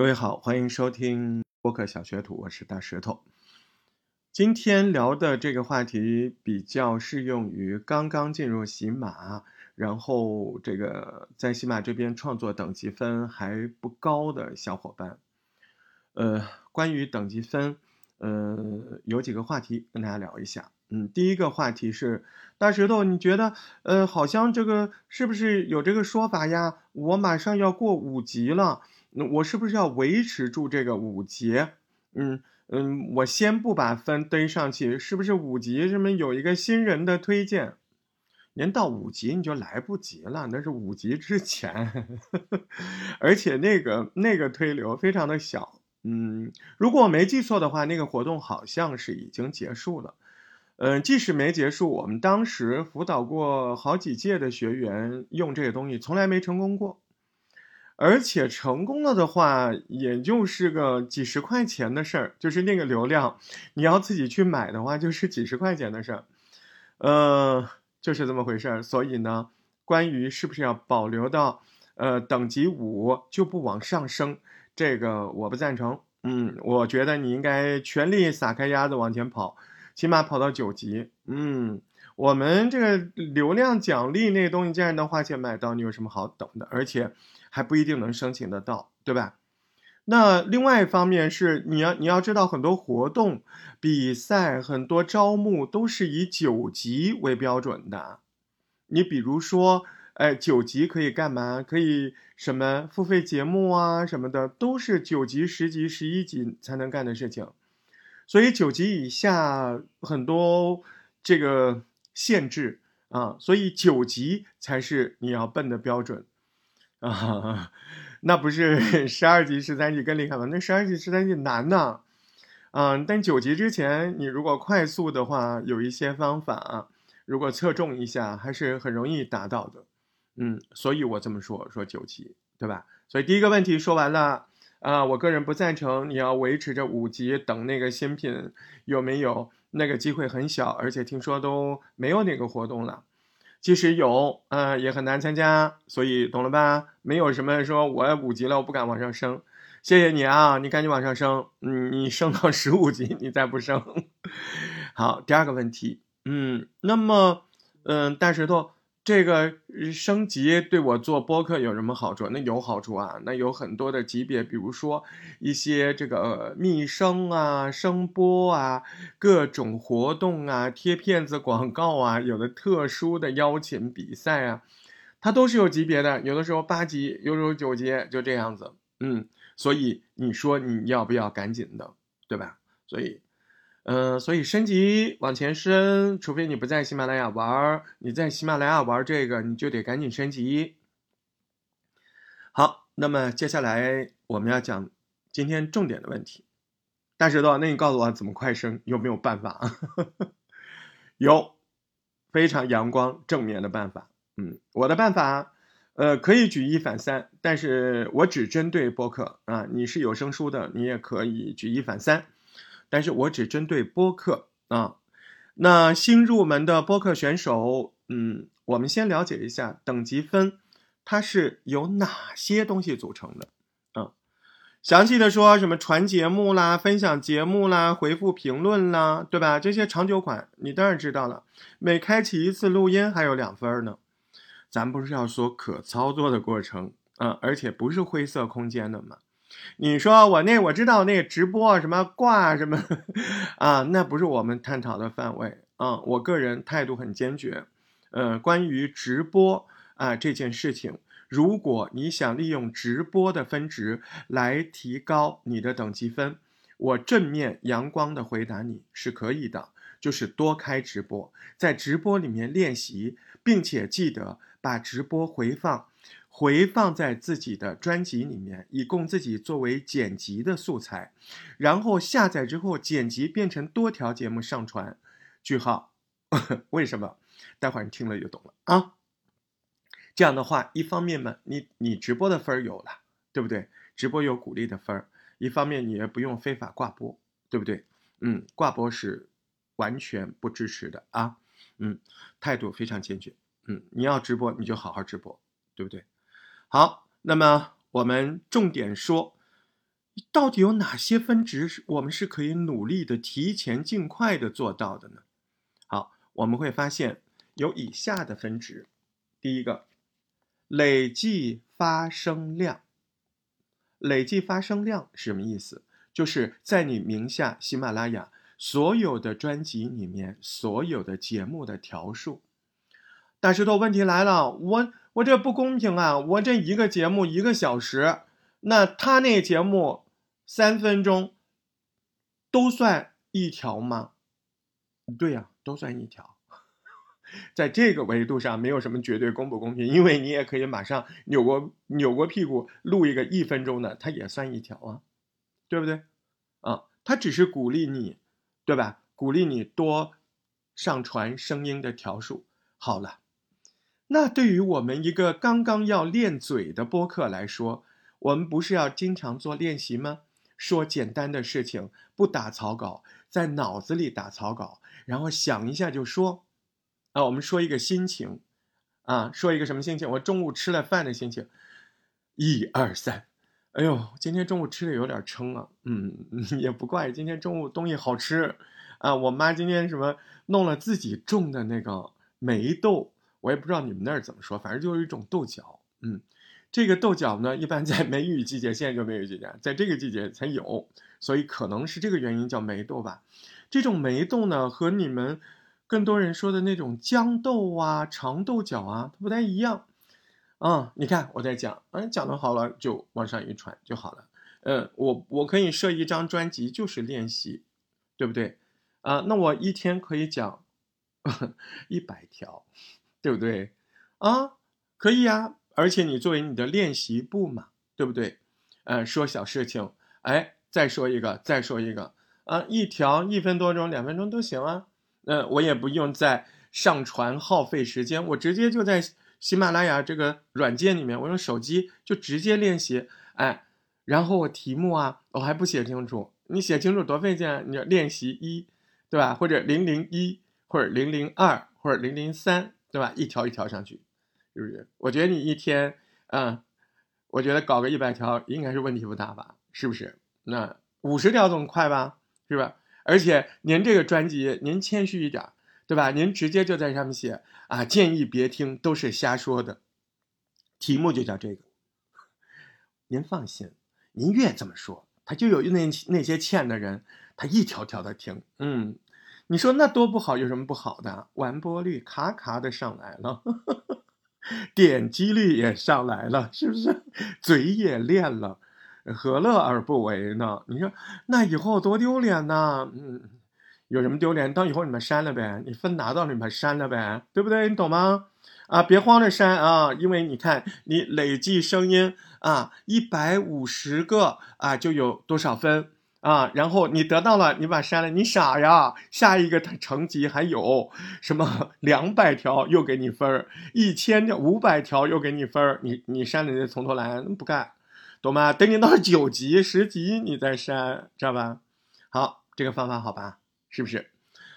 各位好，欢迎收听播客小学徒，我是大石头。今天聊的这个话题比较适用于刚刚进入喜马，然后这个在喜马这边创作等级分还不高的小伙伴。呃，关于等级分，呃，有几个话题跟大家聊一下。嗯，第一个话题是大石头，你觉得，呃，好像这个是不是有这个说法呀？我马上要过五级了，那我是不是要维持住这个五级？嗯嗯，我先不把分堆上去，是不是五级什么有一个新人的推荐？连到五级你就来不及了，那是五级之前，而且那个那个推流非常的小。嗯，如果我没记错的话，那个活动好像是已经结束了。嗯，即使没结束，我们当时辅导过好几届的学员用这个东西，从来没成功过。而且成功了的话，也就是个几十块钱的事儿，就是那个流量，你要自己去买的话，就是几十块钱的事儿。呃，就是这么回事儿。所以呢，关于是不是要保留到呃等级五就不往上升，这个我不赞成。嗯，我觉得你应该全力撒开鸭子往前跑。起码跑到九级，嗯，我们这个流量奖励那东西，既然能花钱买到，你有什么好等的？而且还不一定能申请得到，对吧？那另外一方面是，你要你要知道，很多活动、比赛、很多招募都是以九级为标准的。你比如说，哎，九级可以干嘛？可以什么付费节目啊什么的，都是九级、十级、十一级才能干的事情。所以九级以下很多这个限制啊，所以九级才是你要奔的标准啊。那不是 十二级、十三级更厉害吗？那十二级、十三级难呢。嗯，但九级之前你如果快速的话，有一些方法，如果侧重一下，还是很容易达到的。嗯，所以我这么说，说九级，对吧？所以第一个问题说完了。啊，我个人不赞成你要维持着五级等那个新品有没有那个机会很小，而且听说都没有那个活动了，即使有，呃，也很难参加，所以懂了吧？没有什么说我五级了，我不敢往上升，谢谢你啊，你赶紧往上升，嗯，你升到十五级，你再不升，好，第二个问题，嗯，那么，嗯，大石头。这个升级对我做播客有什么好处？那有好处啊，那有很多的级别，比如说一些这个密声啊、声波啊、各种活动啊、贴片子广告啊，有的特殊的邀请比赛啊，它都是有级别的，有的时候八级，有时候九级，就这样子。嗯，所以你说你要不要赶紧的，对吧？所以。嗯，所以升级往前升，除非你不在喜马拉雅玩你在喜马拉雅玩这个，你就得赶紧升级。好，那么接下来我们要讲今天重点的问题。大石头，那你告诉我怎么快升？有没有办法？有，非常阳光正面的办法。嗯，我的办法，呃，可以举一反三，但是我只针对播客啊。你是有声书的，你也可以举一反三。但是我只针对播客啊，那新入门的播客选手，嗯，我们先了解一下等级分，它是由哪些东西组成的？嗯，详细的说什么传节目啦、分享节目啦、回复评论啦，对吧？这些长久款你当然知道了。每开启一次录音还有两分呢，咱不是要说可操作的过程啊，而且不是灰色空间的嘛。你说我那我知道那个直播什么挂什么 啊，那不是我们探讨的范围啊。我个人态度很坚决，呃，关于直播啊这件事情，如果你想利用直播的分值来提高你的等级分，我正面阳光的回答你是可以的，就是多开直播，在直播里面练习，并且记得把直播回放。回放在自己的专辑里面，以供自己作为剪辑的素材，然后下载之后剪辑变成多条节目上传。句号，为什么？待会儿你听了就懂了啊。这样的话，一方面嘛，你你直播的分儿有了，对不对？直播有鼓励的分儿，一方面你也不用非法挂播，对不对？嗯，挂播是完全不支持的啊。嗯，态度非常坚决。嗯，你要直播你就好好直播，对不对？好，那么我们重点说，到底有哪些分值是我们是可以努力的提前尽快的做到的呢？好，我们会发现有以下的分值。第一个，累计发生量。累计发生量是什么意思？就是在你名下喜马拉雅所有的专辑里面，所有的节目的条数。大石头，问题来了，我我这不公平啊！我这一个节目一个小时，那他那节目三分钟，都算一条吗？对呀，都算一条。在这个维度上，没有什么绝对公不公平，因为你也可以马上扭过扭过屁股录一个一分钟的，它也算一条啊，对不对？啊，它只是鼓励你，对吧？鼓励你多上传声音的条数。好了，那对于我们一个刚刚要练嘴的播客来说，我们不是要经常做练习吗？说简单的事情，不打草稿，在脑子里打草稿，然后想一下就说。啊，我们说一个心情，啊，说一个什么心情？我中午吃了饭的心情。一二三，哎呦，今天中午吃的有点撑啊。嗯，也不怪，今天中午东西好吃啊。我妈今天什么弄了自己种的那个梅豆，我也不知道你们那儿怎么说，反正就是一种豆角。嗯，这个豆角呢，一般在梅雨季节，现在就梅雨季节，在这个季节才有，所以可能是这个原因叫梅豆吧。这种梅豆呢，和你们。更多人说的那种豇豆啊、长豆角啊，它不太一样，啊，你看我在讲，嗯，讲的好了就往上一传就好了，嗯，我我可以设一张专辑就是练习，对不对？啊，那我一天可以讲 一百条，对不对？啊，可以呀，而且你作为你的练习部嘛，对不对？嗯，说小事情，哎，再说一个，再说一个，啊，一条一分多钟、两分钟都行啊。嗯，我也不用再上传耗费时间，我直接就在喜马拉雅这个软件里面，我用手机就直接练习。哎，然后我题目啊，我还不写清楚，你写清楚多费劲啊！你要练习一，对吧？或者零零一，或者零零二，或者零零三，对吧？一条一条上去，是不是？我觉得你一天，嗯，我觉得搞个一百条应该是问题不大吧？是不是？那五十条总快吧？是吧？而且您这个专辑，您谦虚一点，对吧？您直接就在上面写啊，建议别听，都是瞎说的。题目就叫这个。您放心，您越这么说，他就有那那些欠的人，他一条条的听。嗯，你说那多不好，有什么不好的？完播率咔咔的上来了，点击率也上来了，是不是？嘴也练了。何乐而不为呢？你说那以后多丢脸呐！嗯，有什么丢脸？到以后你们删了呗，你分拿到你们删了呗，对不对？你懂吗？啊，别慌着删啊，因为你看你累计声音啊，一百五十个啊，就有多少分啊？然后你得到了，你把删了，你傻呀？下一个他成绩还有什么两百条又给你分儿，一千条、五百条又给你分儿，你你删了，你从头来，不干。懂吗？等你到九级、十级，你再删，知道吧？好，这个方法好吧？是不是？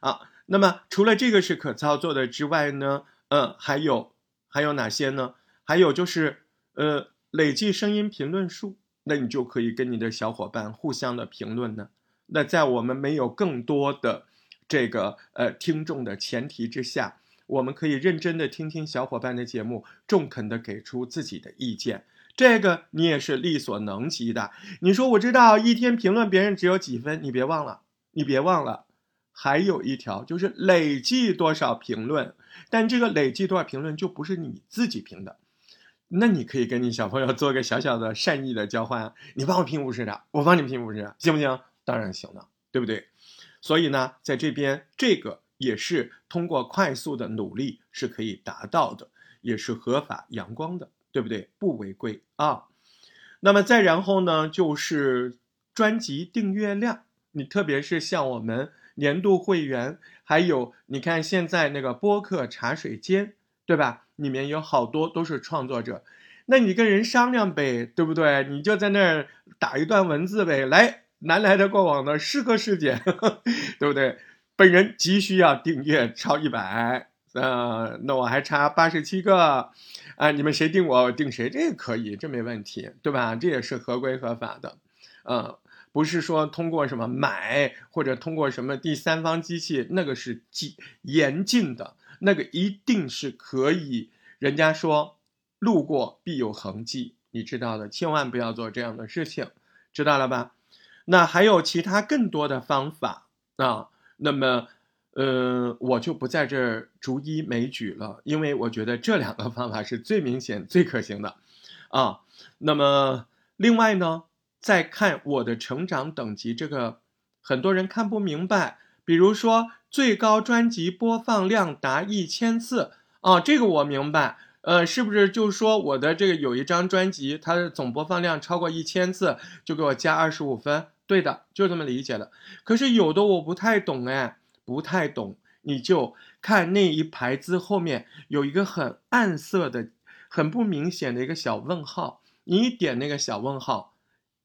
啊，那么除了这个是可操作的之外呢，嗯，还有还有哪些呢？还有就是，呃，累计声音评论数，那你就可以跟你的小伙伴互相的评论呢。那在我们没有更多的这个呃听众的前提之下，我们可以认真的听听小伙伴的节目，中肯的给出自己的意见。这个你也是力所能及的。你说我知道一天评论别人只有几分，你别忘了，你别忘了，还有一条就是累计多少评论。但这个累计多少评论就不是你自己评的，那你可以跟你小朋友做个小小的善意的交换，你帮我拼五十的，我帮你拼五十，行不行？当然行了，对不对？所以呢，在这边这个也是通过快速的努力是可以达到的，也是合法阳光的。对不对？不违规啊。那么再然后呢，就是专辑订阅量。你特别是像我们年度会员，还有你看现在那个播客茶水间，对吧？里面有好多都是创作者，那你跟人商量呗，对不对？你就在那儿打一段文字呗，来，南来的过往的诗歌事件，对不对？本人急需要订阅超一百，呃，那我还差八十七个。啊，你们谁定我我定谁，这个可以，这没问题，对吧？这也是合规合法的，呃，不是说通过什么买或者通过什么第三方机器，那个是禁严禁的，那个一定是可以。人家说路过必有痕迹，你知道的，千万不要做这样的事情，知道了吧？那还有其他更多的方法啊，那么。呃，我就不在这儿逐一枚举了，因为我觉得这两个方法是最明显、最可行的，啊。那么另外呢，再看我的成长等级，这个很多人看不明白。比如说，最高专辑播放量达一千次啊，这个我明白。呃，是不是就是说我的这个有一张专辑，它的总播放量超过一千次，就给我加二十五分？对的，就这么理解的。可是有的我不太懂哎。不太懂，你就看那一排字后面有一个很暗色的、很不明显的一个小问号，你一点那个小问号，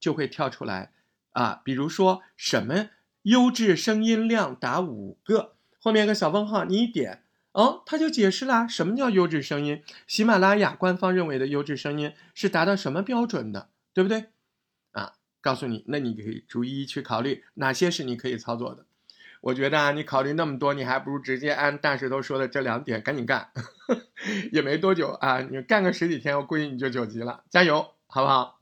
就会跳出来啊。比如说什么优质声音量达五个，后面一个小问号，你一点，哦，他就解释啦，什么叫优质声音？喜马拉雅官方认为的优质声音是达到什么标准的，对不对？啊，告诉你，那你可以逐一去考虑哪些是你可以操作的。我觉得啊，你考虑那么多，你还不如直接按大石头说的这两点赶紧干，也没多久啊，你干个十几天，我估计你就九级了，加油，好不好？